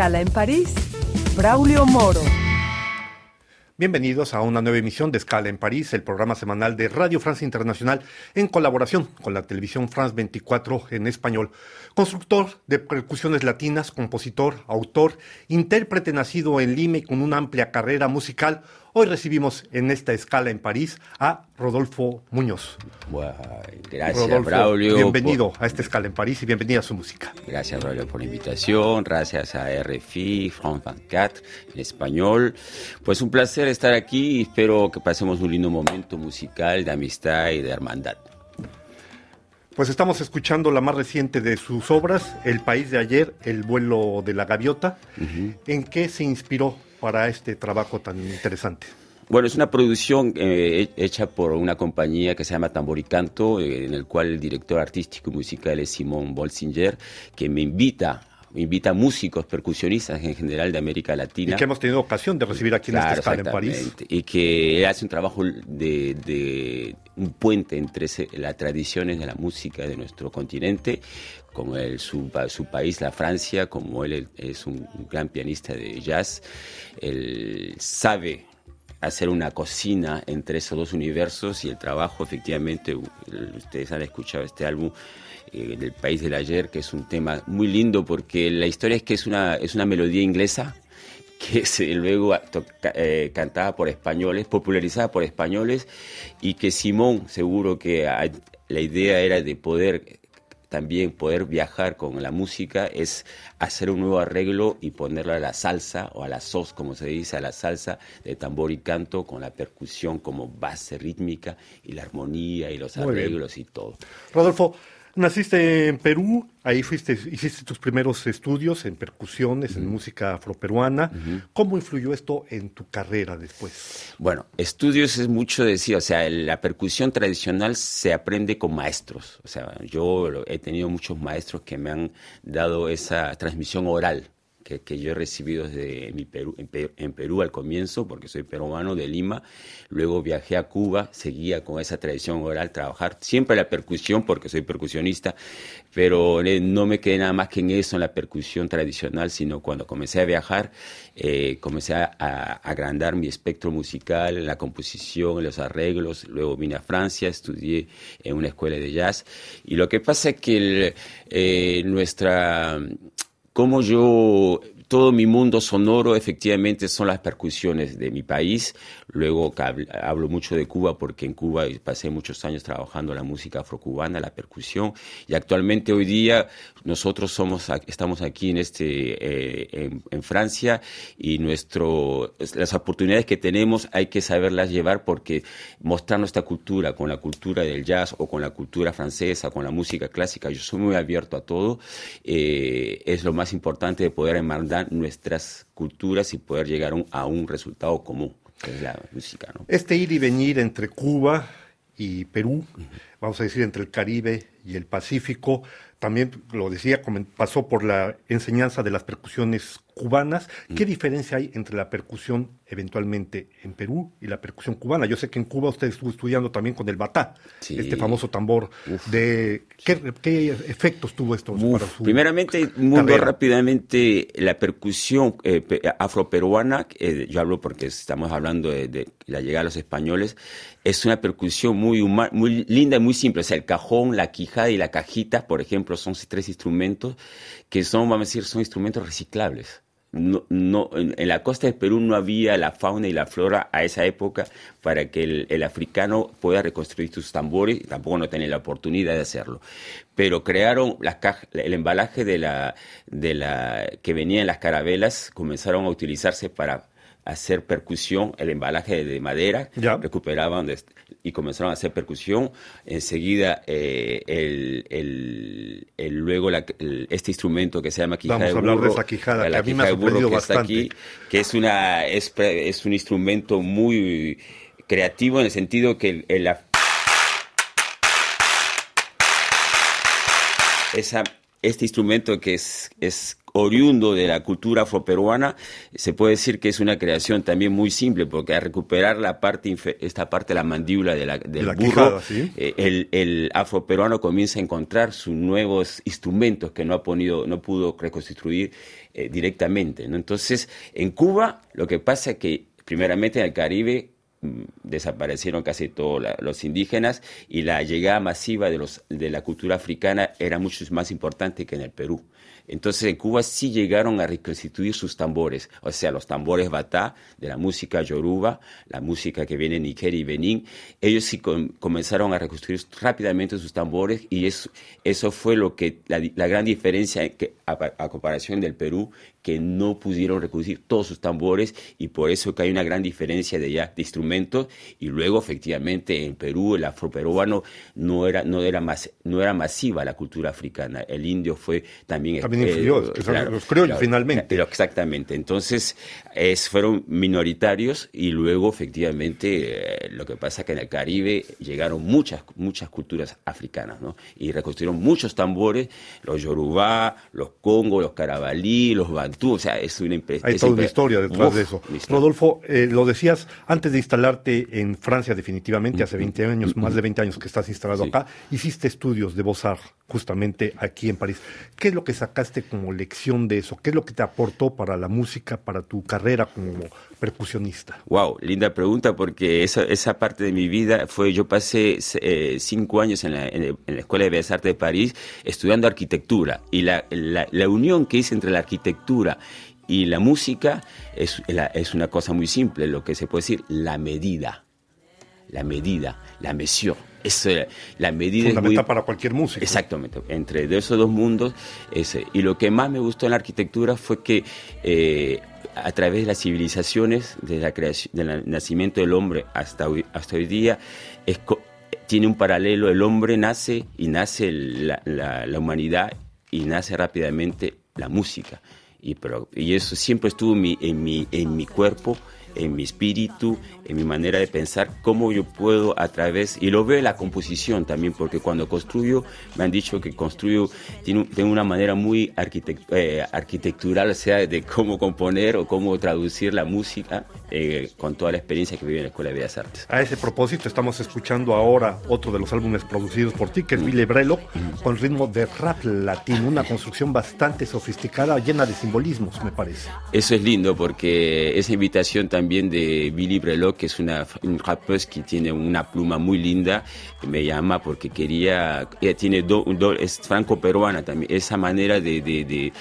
Escala en París, Braulio Moro. Bienvenidos a una nueva emisión de Escala en París, el programa semanal de Radio Francia Internacional en colaboración con la televisión France 24 en español. Constructor de percusiones latinas, compositor, autor, intérprete nacido en Lima y con una amplia carrera musical, Hoy recibimos en esta escala en París a Rodolfo Muñoz. gracias, Braulio. Bienvenido a esta escala en París y bienvenida a su música. Gracias, Braulio, por la invitación. Gracias a RFI, France 24, en español. Pues un placer estar aquí y espero que pasemos un lindo momento musical de amistad y de hermandad. Pues estamos escuchando la más reciente de sus obras, El País de Ayer, El vuelo de la gaviota. ¿En qué se inspiró para este trabajo tan interesante? Bueno, es una producción eh, hecha por una compañía que se llama Tamboricanto, eh, en el cual el director artístico y musical es Simón Bolsinger, que me invita invita músicos, percusionistas en general de América Latina. Y que hemos tenido ocasión de recibir aquí en esta escala en París. Y que hace un trabajo de, un puente entre las tradiciones de la música de nuestro continente como el, su, su, país, la Francia, como él es un gran pianista de jazz, él sabe hacer una cocina entre esos dos universos y el trabajo, efectivamente, ustedes han escuchado este álbum eh, del País del Ayer, que es un tema muy lindo porque la historia es que es una, es una melodía inglesa que luego eh, cantada por españoles, popularizada por españoles, y que Simón seguro que la idea era de poder también poder viajar con la música es hacer un nuevo arreglo y ponerlo a la salsa o a la sos, como se dice, a la salsa de tambor y canto con la percusión como base rítmica y la armonía y los arreglos y todo. Rodolfo, Naciste en Perú, ahí fuiste, hiciste tus primeros estudios en percusiones, en música afroperuana. ¿Cómo influyó esto en tu carrera después? Bueno, estudios es mucho decir, o sea, la percusión tradicional se aprende con maestros. O sea, yo he tenido muchos maestros que me han dado esa transmisión oral que, yo he recibido desde en, Perú, al comienzo, porque soy peruano de Lima. Luego viajé a Cuba, seguía con esa tradición oral, trabajar siempre la percusión, porque soy percusionista, pero eh, no me quedé nada más que en eso, en la percusión tradicional, sino cuando comencé a viajar, eh, comencé a, agrandar mi espectro musical, en la composición, en los arreglos. Luego vine a Francia, estudié en una escuela de jazz. Y lo que pasa es que eh, nuestra como yo, todo mi mundo sonoro efectivamente son las percusiones de mi país. Luego hablo mucho de Cuba porque en Cuba pasé muchos años trabajando la música afrocubana, la percusión. Y actualmente hoy día nosotros somos, estamos aquí en, este, eh, en, Francia y nuestro, las oportunidades que tenemos hay que saberlas llevar porque mostrar nuestra cultura con la cultura del jazz o con la cultura francesa, con la música clásica, yo soy muy abierto a todo. Eh, es lo más importante de poder nuestras culturas y poder llegar a un resultado común es la música. Este ir y venir entre Cuba y Perú, vamos a decir entre el Caribe y el Pacífico, también lo decía, pasó por la enseñanza de las percusiones cubanas. ¿Qué diferencia hay entre la percusión eventualmente en Perú y la percusión cubana? Yo sé que en Cuba usted estuvo estudiando también con el batá, este famoso tambor. de ¿qué, efectos tuvo esto para su Primeramente, muy rápidamente, la percusión eh, afroperuana, eh, yo hablo porque estamos hablando de, la llegada de los españoles, es una percusión muy, muy linda y muy simple. O sea, el cajón, la quijada y la cajita, por ejemplo, son tres instrumentos que son, vamos a decir, son instrumentos reciclables. No, no, en, la costa de Perú no había la fauna y la flora a esa época para que el, africano pueda reconstruir sus tambores y tampoco no tenía la oportunidad de hacerlo. Pero crearon las el embalaje de la, de la, que venía en las carabelas, comenzaron a utilizarse para hacer percusión, el embalaje de madera, recuperaban y comenzaron a hacer percusión. Enseguida, eh, el, el, luego este instrumento que se llama quijada Vamos a hablar de esa quijada, la que a mí me ha que está aquí, que es, una, es, es un instrumento muy creativo en el sentido que el, esa, este instrumento que es, es oriundo de la cultura afroperuana, se puede decir que es una creación también muy simple, porque al recuperar la parte esta parte de la mandíbula de la, del burro, eh, el, el, afroperuano comienza a encontrar sus nuevos instrumentos que no ha podido, no pudo reconstruir eh, directamente. ¿no? Entonces, en Cuba, lo que pasa es que, primeramente en el Caribe, mm, desaparecieron casi todos los indígenas y la llegada masiva de, los, de la cultura africana era mucho más importante que en el Perú. Entonces en Cuba sí llegaron a reconstituir sus tambores, o sea, los tambores batá de la música yoruba, la música que viene de Nigeria y Benín, ellos sí comenzaron a reconstruir rápidamente sus tambores y eso, fue lo que la, gran diferencia a, comparación del Perú, que no pudieron reconstruir todos sus tambores y por eso que hay una gran diferencia de ya de instrumentos y luego efectivamente en Perú el afroperuano no era no era más no era masiva la cultura africana, el indio fue también los criollos finalmente. exactamente. Entonces, es, fueron minoritarios y luego, efectivamente, eh, lo que pasa que en el Caribe llegaron muchas, muchas culturas africanas, ¿no? Y reconstruyeron muchos tambores, los yorubá, los congo, los carabalí, los bantú, o sea, es una Hay toda una historia detrás de eso. Rodolfo, eh, lo decías antes de instalarte en Francia definitivamente, hace 20 años, más de 20 años que estás instalado acá, hiciste estudios de Beaux justamente aquí en París. ¿Qué es lo que sacaste como lección de eso? ¿Qué es lo que te aportó para la música, para tu carrera como percusionista? Wow, linda pregunta porque esa, esa parte de mi vida fue, yo pasé eh, cinco años en la, en la, Escuela de Bellas Artes de París estudiando arquitectura y la, la, la unión que hice entre la arquitectura y la música es, es una cosa muy simple, lo que se puede decir, la medida. La medida, la mesión es la medida fundamental para cualquier música. Exactamente, entre esos dos mundos. Ese. Y lo que más me gustó en la arquitectura fue que eh, a través de las civilizaciones, desde la creación, del nacimiento del hombre hasta hoy, hasta hoy día, tiene un paralelo. El hombre nace y nace la, la, humanidad y nace rápidamente la música. Y, pero, y eso siempre estuvo mi, en mi, en mi cuerpo en mi espíritu, en mi manera de pensar, cómo yo puedo a través, y lo veo en la composición también, porque cuando construyo, me han dicho que construyo, tiene, tengo una manera muy eh, arquitectural, o sea, de cómo componer o cómo traducir la música eh, con toda la experiencia que viví en la Escuela de Bellas Artes. A ese propósito, estamos escuchando ahora otro de los álbumes producidos por ti, que es Billy Brelo, con ritmo de rap latino, una construcción bastante sofisticada, llena de simbolismos, me parece. Eso es lindo, porque esa invitación también también de Billy Brelo, que es una, un que tiene una pluma muy linda, me llama porque quería, ella tiene do, es franco-peruana también, esa manera de, de,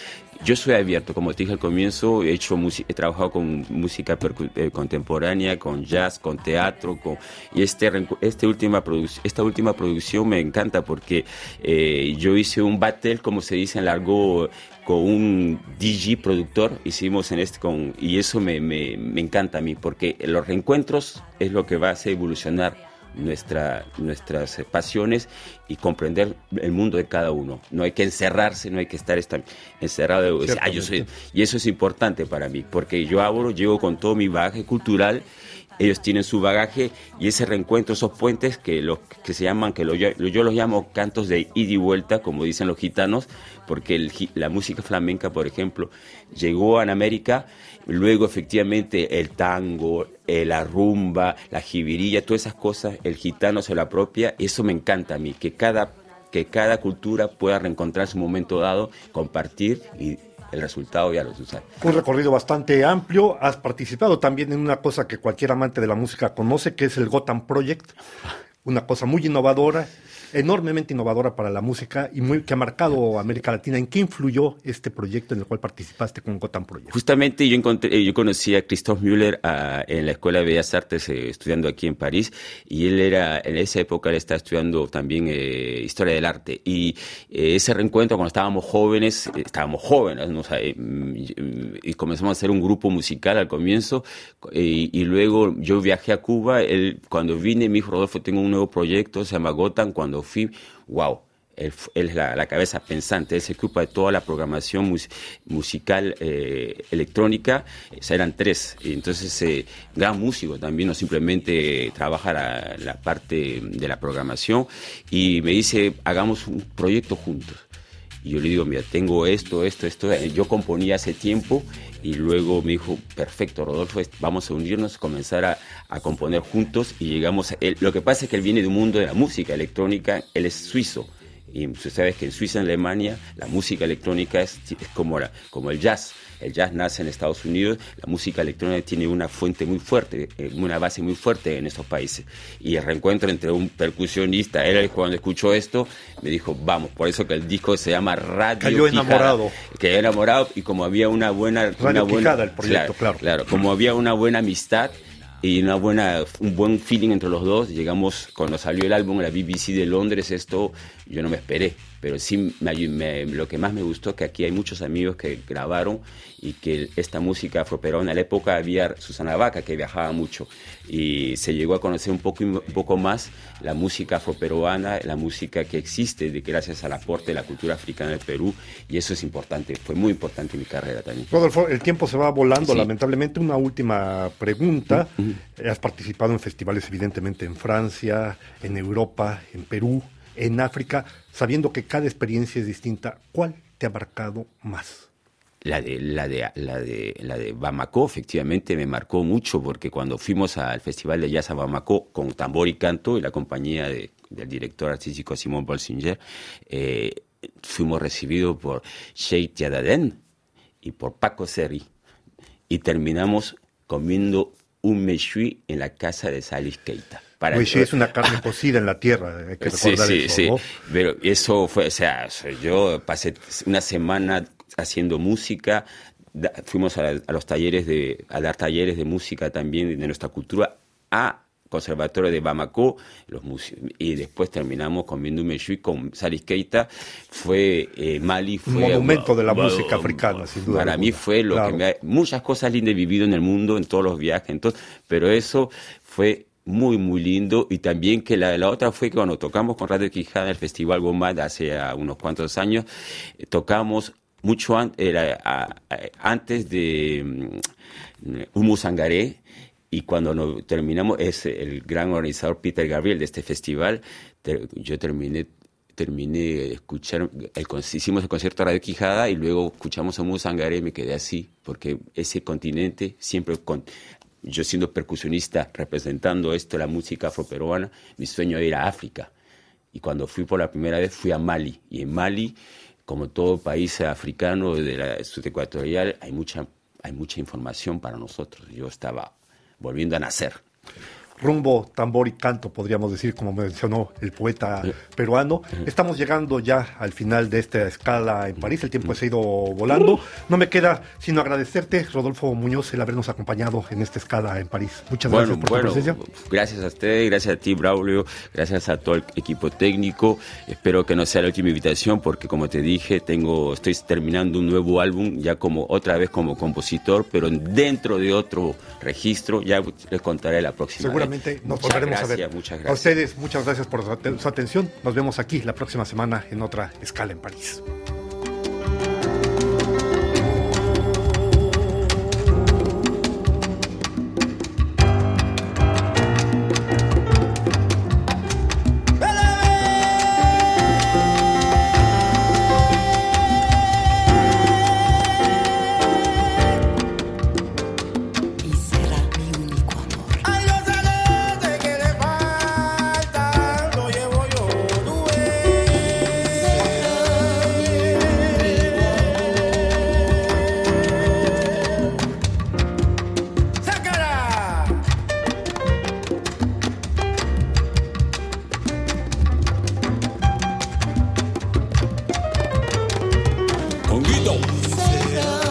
yo soy abierto, como te dije al comienzo, he hecho he trabajado con música eh, contemporánea, con jazz, con teatro, con, y este, este última esta última producción me encanta porque eh, yo hice un battle, como se dice en largo con un DJ productor, hicimos en este con, y eso me, me, me, encanta a mí, porque los reencuentros es lo que va a hacer evolucionar nuestra, nuestras pasiones y comprender el mundo de cada uno. No hay que encerrarse, no hay que estar encerrado. Ah, yo soy, y eso es importante para mí, porque yo abro, llego con todo mi bagaje cultural ellos tienen su bagaje y ese reencuentro, esos puentes que, los, que se llaman, que yo los llamo cantos de ida y vuelta, como dicen los gitanos, porque la música flamenca, por ejemplo, llegó a América, luego efectivamente el tango, eh, la rumba, la jibirilla, todas esas cosas, el gitano se lo apropia, eso me encanta a mí, que cada que cada cultura pueda reencontrar su momento dado, compartir y el resultado ya lo usar. Un recorrido bastante amplio. Has participado también en una cosa que cualquier amante de la música conoce, que es el Gotham Project. Una cosa muy innovadora enormemente innovadora para la música y muy que ha marcado América Latina. ¿En qué influyó este proyecto en el cual participaste con Gotham Project? Justamente yo encontré, yo conocí a Christophe Müller en la Escuela de Bellas Artes eh, estudiando aquí en París y él era en esa época él estaba estudiando también eh, historia del arte y eh, ese reencuentro cuando estábamos jóvenes, estábamos jóvenes, ¿no? y comenzamos a hacer un grupo musical al comienzo y, luego yo viajé a Cuba, él cuando vine me dijo Rodolfo tengo un nuevo proyecto se llama Gotham cuando wow, él, es la, cabeza pensante, él se ocupa de toda la programación musical eh, electrónica, eran tres, entonces eh, gran músico también, no simplemente trabaja la, la, parte de la programación, y me dice, hagamos un proyecto juntos. Y yo le digo, mira, tengo esto, esto, esto. Yo componía hace tiempo y luego me dijo, perfecto, Rodolfo, vamos a unirnos, comenzar a, a componer juntos y llegamos. A él. Lo que pasa es que él viene de un mundo de la música electrónica, él es suizo. Y tú sabes que en Suiza, en Alemania, la música electrónica es, es como, la, como el jazz. El jazz nace en Estados Unidos, la música electrónica tiene una fuente muy fuerte, eh, una base muy fuerte en esos países. Y el reencuentro entre un percusionista, él cuando escuchó esto, me dijo, vamos, por eso que el disco se llama Radio Cayó enamorado. Que enamorado y como había una buena... Radio una buena, Quijada, el proyecto, claro. Claro, como había una buena amistad, y una buena, un buen feeling entre los dos. Llegamos, cuando salió el álbum en la BBC de Londres, esto yo no me esperé, pero sí me, me, lo que más me gustó es que aquí hay muchos amigos que grabaron y que esta música afroperuana, en la época había Susana Vaca que viajaba mucho y se llegó a conocer un poco, un poco más la música afroperuana, la música que existe de, gracias al aporte de la cultura africana del Perú y eso es importante, fue muy importante en mi carrera también. Rodolfo, el tiempo se va volando, sí. lamentablemente. Una última pregunta. Uh -huh. Has participado en festivales evidentemente en Francia, en Europa, en Perú, en África, sabiendo que cada experiencia es distinta. ¿Cuál te ha marcado más? La de, la, de, la, de, la de Bamako efectivamente me marcó mucho porque cuando fuimos al Festival de Jazz a Bamako con tambor y canto y la compañía de, del director artístico Simón Bolsinger, eh, fuimos recibidos por Sheikh Yadaden y por Paco Seri y terminamos comiendo un meshui en la casa de Salis Keita. Para meshui es una carne cocida en la tierra, hay que recordar sí, sí, eso, sí. ¿no? Pero eso fue, o sea, yo pasé una semana haciendo música, da, fuimos a, a, los talleres de, a dar talleres de música también de nuestra cultura a Conservatorio de Bamako, los y después terminamos comiendo un meshui con Salis Keita. Fue eh, Mali, fue un monumento de la música africana, sin duda. Para alguna. mí fue lo claro. que me ha, muchas cosas lindas he vivido en el mundo, en todos los viajes, entonces, pero eso fue muy, muy lindo. Y también que la, la otra fue que cuando tocamos con Radio Quijada el Festival Gomad hace unos cuantos años, eh, tocamos mucho antes de um, Humu Sangaré y cuando terminamos, es el gran organizador Peter Gabriel de este festival, yo terminé terminé escuchar, el, hicimos el concierto Radio Quijada y luego escuchamos a Humu Sangaré y me quedé así, porque ese continente siempre yo siendo percusionista representando esto, la música afroperuana, mi sueño era ir a África. Y cuando fui por la primera vez fui a Mali. Y en Mali, como todo país africano de la sudecuatorial, hay mucha, hay mucha información para nosotros. Yo estaba volviendo a nacer. Rumbo, tambor y canto, podríamos decir, como mencionó el poeta peruano. Estamos llegando ya al final de esta escala en París. El tiempo se ha ido volando. No me queda sino agradecerte, Rodolfo Muñoz, el habernos acompañado en esta escala en París. Muchas bueno, gracias por bueno, tu presencia. Gracias a usted, gracias a ti, Braulio, gracias a todo el equipo técnico. Espero que no sea la última invitación porque, como te dije, tengo, estoy terminando un nuevo álbum, ya como otra vez como compositor, pero dentro de otro registro. Ya les contaré la próxima Seguramente nos muchas volveremos gracias, a ver. Muchas A gracias. ustedes, muchas gracias por su atención. Nos vemos aquí la próxima semana en otra escala en París.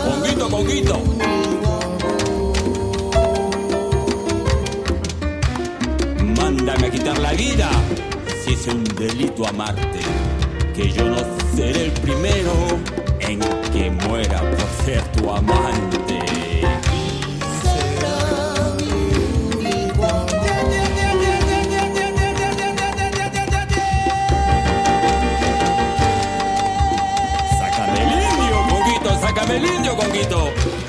Conguito, conguito. Mándame a quitar la vida si es un delito amarte. Que yo no seré el primero en que muera por ser tu amante. Conguito.